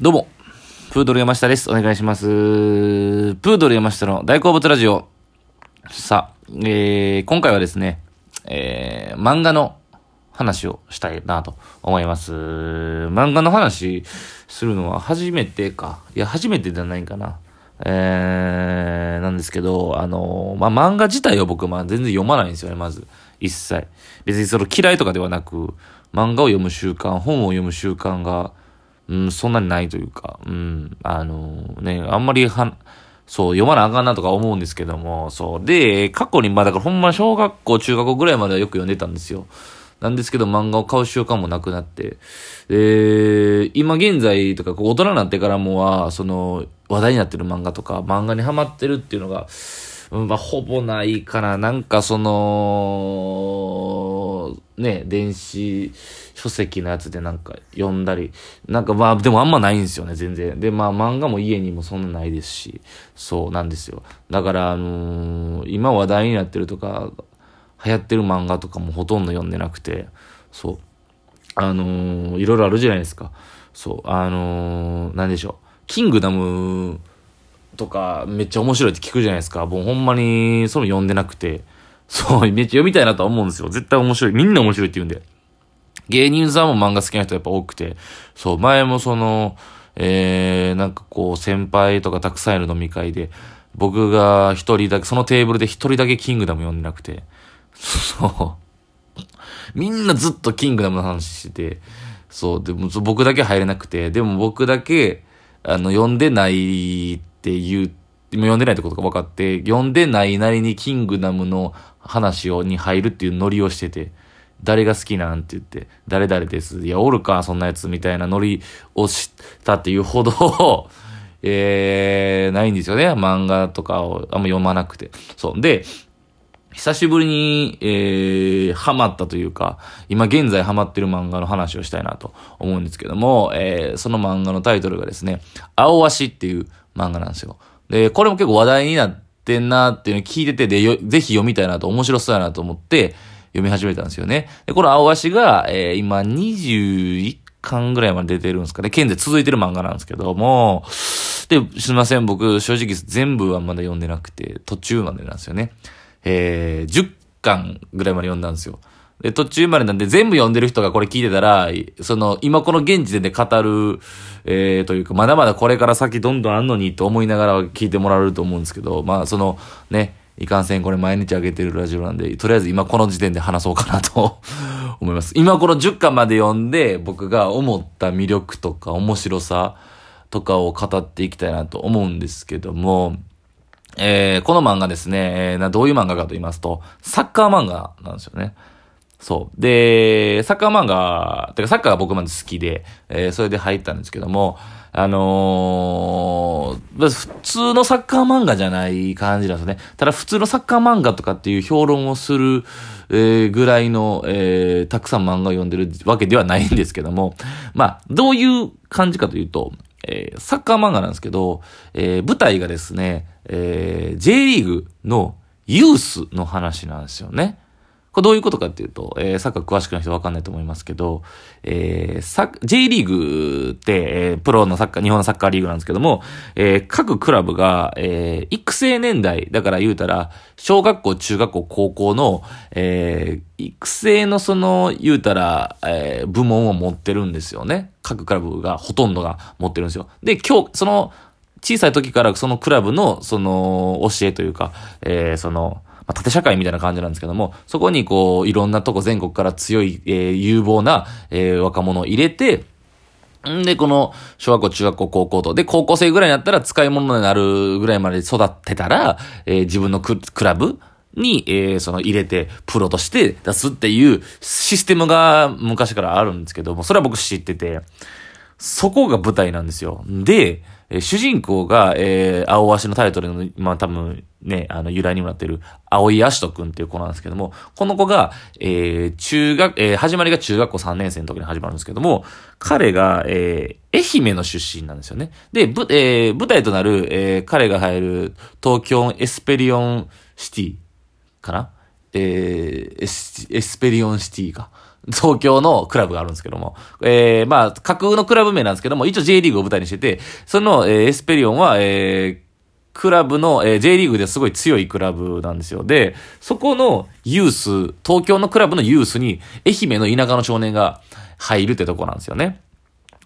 どうも、プードル山下です。お願いします。プードル山下の大好物ラジオ。さあ、えー、今回はですね、えー、漫画の話をしたいなと思います。漫画の話するのは初めてか。いや、初めてじゃないかな。えー、なんですけど、あのまあ、漫画自体を僕、まあ、全然読まないんですよね、まず。一切。別にその嫌いとかではなく、漫画を読む習慣、本を読む習慣が、うん、そんなにないというか、うん、あのね、あんまりは、そう、読まなあかんなとか思うんですけども、そう。で、過去に、まあだからほんま小学校、中学校ぐらいまではよく読んでたんですよ。なんですけど漫画を買う習慣もなくなって。で、今現在とか、大人になってからもは、その、話題になってる漫画とか、漫画にハマってるっていうのが、まあ、ほぼないかな。なんかその、ね、電子書籍のやつでなんか読んだり、なんかまあ、でもあんまないんですよね、全然。で、まあ漫画も家にもそんなないですし、そうなんですよ。だから、あのー、今話題になってるとか、流行ってる漫画とかもほとんど読んでなくて、そう。あのー、いろいろあるじゃないですか。そう、あのー、なんでしょう。キングダムとかめっちゃ面白いって聞くじゃないですか。もうほんまにその読んでなくて、そう、めっちゃ読みたいなとは思うんですよ。絶対面白い。みんな面白いって言うんで。芸人さんも漫画好きな人やっぱ多くて、そう、前もその、えー、なんかこう、先輩とかたくさんいる飲み会で、僕が一人だけ、そのテーブルで一人だけキングダム読んでなくて、そう。みんなずっとキングダムの話してて、そう、でも僕だけ入れなくて、でも僕だけ、あの、読んでないっていう、今読んでないってことが分かって、読んでないなりにキングダムの話を、に入るっていうノリをしてて、誰が好きなんって言って、誰々です。いや、おるか、そんなやつみたいなノリをしたっていうほど えー、ないんですよね。漫画とかをあんま読まなくて。そう。で、久しぶりに、えー、ハマったというか、今現在ハマってる漫画の話をしたいなと思うんですけども、えー、その漫画のタイトルがですね、青足っていう漫画なんですよ。で、これも結構話題になってんなっていうのを聞いてて、で、ぜひ読みたいなと、面白そうやなと思って、読み始めたんですよね。で、この青足が、えー、今21巻ぐらいまで出てるんですかね。現在続いてる漫画なんですけども、で、すいません、僕、正直全部はまだ読んでなくて、途中までなんですよね。えー、10巻ぐらいまで読んだんですよ。で、途中までなんで全部読んでる人がこれ聞いてたら、その、今この現時点で語る、えー、というか、まだまだこれから先どんどんあんのにと思いながら聞いてもらえると思うんですけど、まあ、その、ね、いかんせんこれ毎日上げてるラジオなんで、とりあえず今この時点で話そうかなと 思います。今この10巻まで読んで、僕が思った魅力とか面白さとかを語っていきたいなと思うんですけども、えー、この漫画ですね、えー、どういう漫画かと言いますと、サッカー漫画なんですよね。そう。で、サッカー漫画、てかサッカーが僕まで好きで、えー、それで入ったんですけども、あのー、普通のサッカー漫画じゃない感じなんですね。ただ普通のサッカー漫画とかっていう評論をする、えー、ぐらいの、えー、たくさん漫画を読んでるわけではないんですけども、まあ、どういう感じかというと、えー、サッカー漫画なんですけど、えー、舞台がですね、えー、J リーグのユースの話なんですよね。これどういうことかっていうと、えー、サッカー詳しくない人わかんないと思いますけど、えー、サ J リーグって、えー、プロのサッカー、日本のサッカーリーグなんですけども、えー、各クラブが、えー、育成年代、だから言うたら、小学校、中学校、高校の、えー、育成のその、言うたら、えー、部門を持ってるんですよね。各クラブが、ほとんどが持ってるんですよ。で、今日、その、小さい時からそのクラブの、その、教えというか、えー、その、まあ、縦社会みたいな感じなんですけども、そこにこう、いろんなとこ全国から強い、えー、有望な、えー、若者を入れて、んで、この、小学校、中学校、高校と。で、高校生ぐらいになったら使い物になるぐらいまで育ってたら、えー、自分のクラブに、えー、その入れて、プロとして出すっていうシステムが昔からあるんですけども、それは僕知ってて、そこが舞台なんですよ。で、主人公が、えー、アオアシのタイトルの、まあ多分ね、あの由来にもなってる、青井葦人くんっていう子なんですけども、この子が、えー、中学、えー、始まりが中学校3年生の時に始まるんですけども、彼が、えー、愛媛の出身なんですよね。で、ぶ、えー、舞台となる、えー、彼が入る東京エスペリオンシティかな？えー、エス、エスペリオンシティか。東京のクラブがあるんですけども、えー、まあ、架空のクラブ名なんですけども、一応 J リーグを舞台にしてて、その、えー、エスペリオンは、えー、クラブの、えー、J リーグですごい強いクラブなんですよ。で、そこのユース、東京のクラブのユースに、愛媛の田舎の少年が入るってとこなんですよね。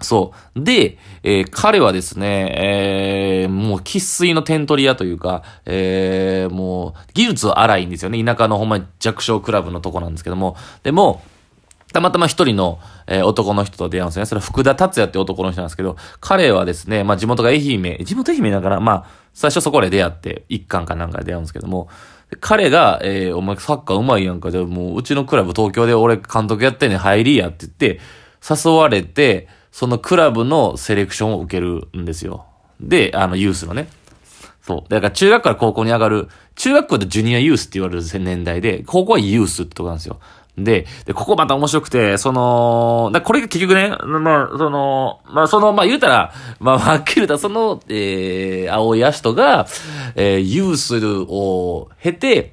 そう。で、えー、彼はですね、えー、もう喫水の点取り屋というか、えー、もう、技術荒いんですよね。田舎のほんまに弱小クラブのとこなんですけども。でも、たまたま一人の、えー、男の人と出会うんですね。それは福田達也って男の人なんですけど、彼はですね、まあ地元が愛媛、地元愛媛だから、まあ、最初そこで出会って、一巻かなんかで出会うんですけども、彼が、えー、お前サッカー上手いやんか、じゃあもううちのクラブ東京で俺監督やってんねん入りやって言って、誘われて、そのクラブのセレクションを受けるんですよ。で、あの、ユースのね。そう。だから中学から高校に上がる、中学校でジュニアユースって言われる年代で、高校はユースってとこなんですよ。で、で、ここまた面白くて、その、だこれが結局ね、まあ、その、まあ、その、まあ、言うたら、まあ、はっきり言うたら、その、えー、青いアシトが、えー、ユースを経て、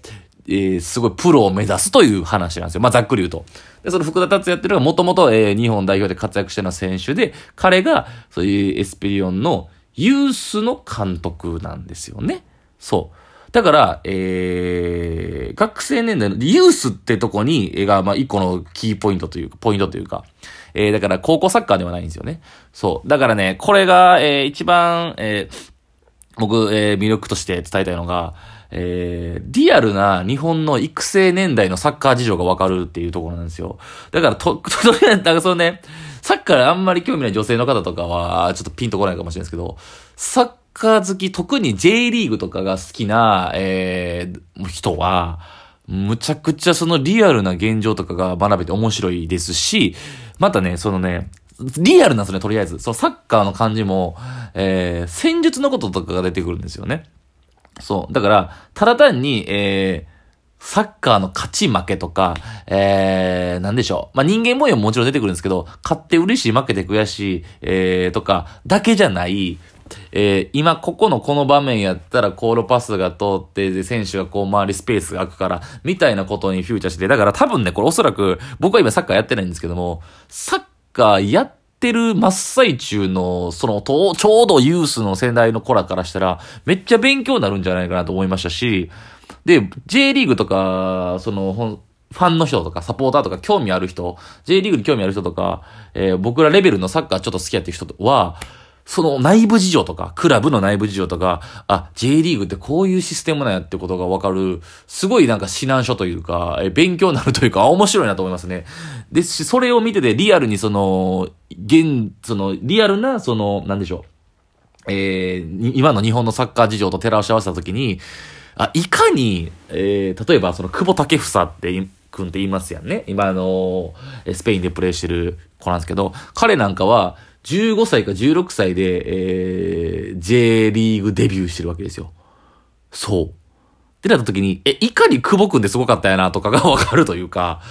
えー、すごいプロを目指すという話なんですよ。まあ、ざっくり言うと。で、その福田達也っていうのがもともと、えー、日本代表で活躍してる選手で、彼が、そういうエスペリオンのユースの監督なんですよね。そう。だから、えー、学生年代のユースってとこに、えが、まあ、一個のキーポイントというか、ポイントというか、えー、だから高校サッカーではないんですよね。そう。だからね、これが、えー、一番、えー、僕、えー、魅力として伝えたいのが、えー、リアルな日本の育成年代のサッカー事情がわかるっていうところなんですよ。だから、と、とりあえず、なんかそのね、サッカーあんまり興味ない女性の方とかは、ちょっとピンとこないかもしれないですけど、サッカー好き、特に J リーグとかが好きな、えー、人は、むちゃくちゃそのリアルな現状とかが学べて面白いですし、またね、そのね、リアルなんですね、とりあえず。そう、サッカーの感じも、えー、戦術のこととかが出てくるんですよね。そう。だから、ただ単に、えー、サッカーの勝ち負けとか、えー、なんでしょう。まあ、人間模様ももちろん出てくるんですけど、勝って嬉しい、負けて悔しい、えー、とか、だけじゃない、えー、今ここのこの場面やったらコールパスが通って、で、選手がこう周りスペースが空くから、みたいなことにフューチャーして、だから多分ね、これおそらく、僕は今サッカーやってないんですけども、サッカーやってる真っ最中の、その、ちょうどユースの世代の子らからしたら、めっちゃ勉強になるんじゃないかなと思いましたし、で、J リーグとか、その、ファンの人とか、サポーターとか、興味ある人、J リーグに興味ある人とか、えー、僕らレベルのサッカーちょっと好きやっていう人は、その内部事情とか、クラブの内部事情とか、あ、J リーグってこういうシステムなんやってことがわかる、すごいなんか指南書というか、え勉強になるというか、面白いなと思いますね。ですし、それを見ててリアルにその、現、その、リアルな、その、なんでしょう。えー、今の日本のサッカー事情と照らし合わせたときに、あ、いかに、えー、例えばその久保建英って君って言いますやんね。今あのスペインでプレーしてる子なんですけど、彼なんかは、15歳か16歳で、えー、J リーグデビューしてるわけですよ。そう。ってなった時に、え、いかに久保くんってすごかったやなとかがわかるというか、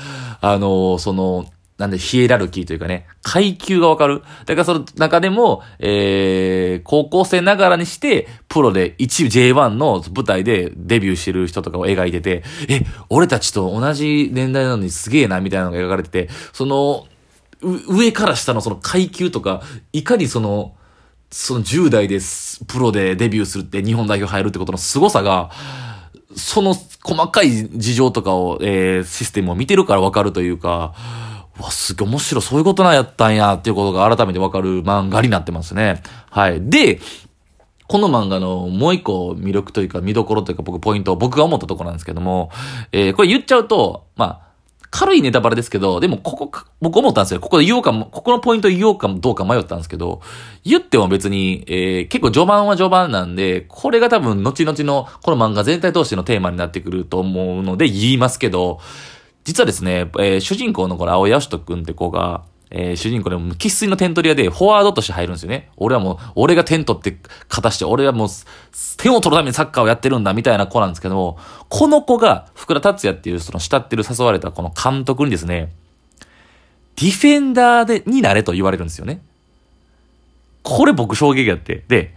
あのー、その、なんで、ヒエラルキーというかね、階級がわかる。だからその中でも、えー、高校生ながらにして、プロで1 J1 の舞台でデビューしてる人とかを描いてて、え、俺たちと同じ年代なのにすげえな、みたいなのが描かれてて、その、上から下のその階級とか、いかにその、その10代でプロでデビューするって日本代表入るってことの凄さが、その細かい事情とかを、えー、システムを見てるからわかるというか、わ、すげえ面白い、そういうことなんやったんやっていうことが改めてわかる漫画になってますね。はい。で、この漫画のもう一個魅力というか見どころというか僕ポイント、僕が思ったところなんですけども、えー、これ言っちゃうと、まあ、軽いネタバレですけど、でもここか、僕思ったんですよ。ここで言おうかも、ここのポイント言おうかどうか迷ったんですけど、言っても別に、えー、結構序盤は序盤なんで、これが多分後々のこの漫画全体通してのテーマになってくると思うので言いますけど、実はですね、えー、主人公のこの青谷しとくんって子が、えー、主人公でも、喫水の点取り屋で、フォワードとして入るんですよね。俺はもう、俺が点取って、勝たして、俺はもう、点を取るためにサッカーをやってるんだ、みたいな子なんですけども、この子が、福田達也っていう、その、慕ってる誘われたこの監督にですね、ディフェンダーで、になれと言われるんですよね。これ僕衝撃やって。で、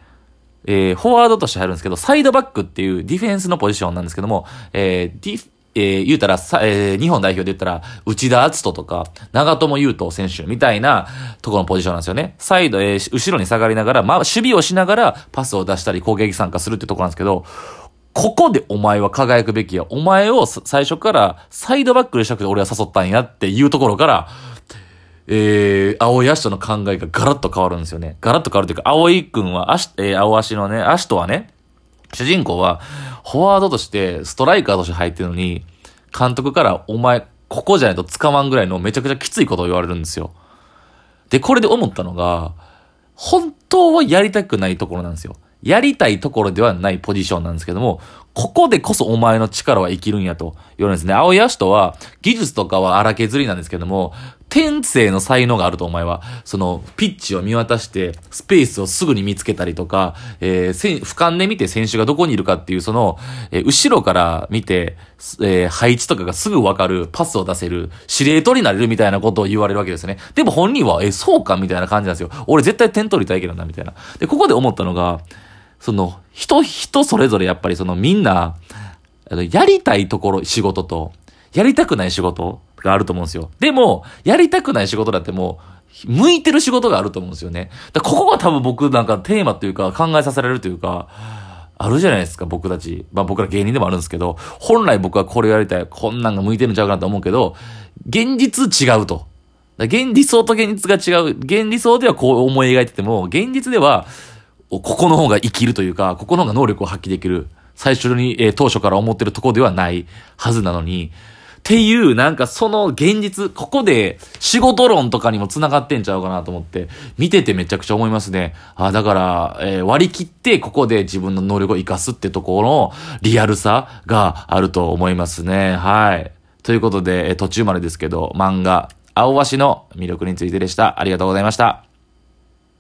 えー、フォワードとして入るんですけど、サイドバックっていうディフェンスのポジションなんですけども、えー、ディえー、言うたらさ、えー、日本代表で言ったら、内田篤人とか、長友佑都選手みたいなとこのポジションなんですよね。サイド、えー、後ろに下がりながら、まあ、守備をしながらパスを出したり攻撃参加するってとこなんですけど、ここでお前は輝くべきや。お前を最初からサイドバックでしたくて俺は誘ったんやっていうところから、えー、青井足との考えがガラッと変わるんですよね。ガラッと変わるというか、青井くんは、足、えー、青足のね、足とはね、主人公は、フォワードとして、ストライカーとして入ってるのに、監督から、お前、ここじゃないと捕まんぐらいのめちゃくちゃきついことを言われるんですよ。で、これで思ったのが、本当はやりたくないところなんですよ。やりたいところではないポジションなんですけども、ここでこそお前の力は生きるんやと言われるんですね。青谷氏とは、技術とかは荒削りなんですけども、天性の才能があるとお前は、その、ピッチを見渡して、スペースをすぐに見つけたりとか、えー、俯瞰で見て選手がどこにいるかっていう、その、えー、後ろから見て、えー、配置とかがすぐわかる、パスを出せる、司令塔になれるみたいなことを言われるわけですね。でも本人は、えそうかみたいな感じなんですよ。俺絶対点取りたいけどな、みたいな。で、ここで思ったのが、その、人、人それぞれやっぱりそのみんな、やりたいところ、仕事と、やりたくない仕事があると思うんですよ。でも、やりたくない仕事だってもう、向いてる仕事があると思うんですよね。だここが多分僕なんかテーマというか考えさせられるというか、あるじゃないですか、僕たち。まあ僕ら芸人でもあるんですけど、本来僕はこれやりたい、こんなんが向いてるんちゃうかなと思うけど、現実違うと。現理想と現実が違う。現理想ではこう思い描いてても、現実では、ここの方が生きるというか、ここの方が能力を発揮できる。最初に、えー、当初から思ってるとこではないはずなのに、っていう、なんかその現実、ここで仕事論とかにも繋がってんちゃうかなと思って、見ててめちゃくちゃ思いますね。あだから、えー、割り切ってここで自分の能力を活かすってところのリアルさがあると思いますね。はい。ということで、えー、途中までですけど、漫画、青橋の魅力についてでした。ありがとうございました。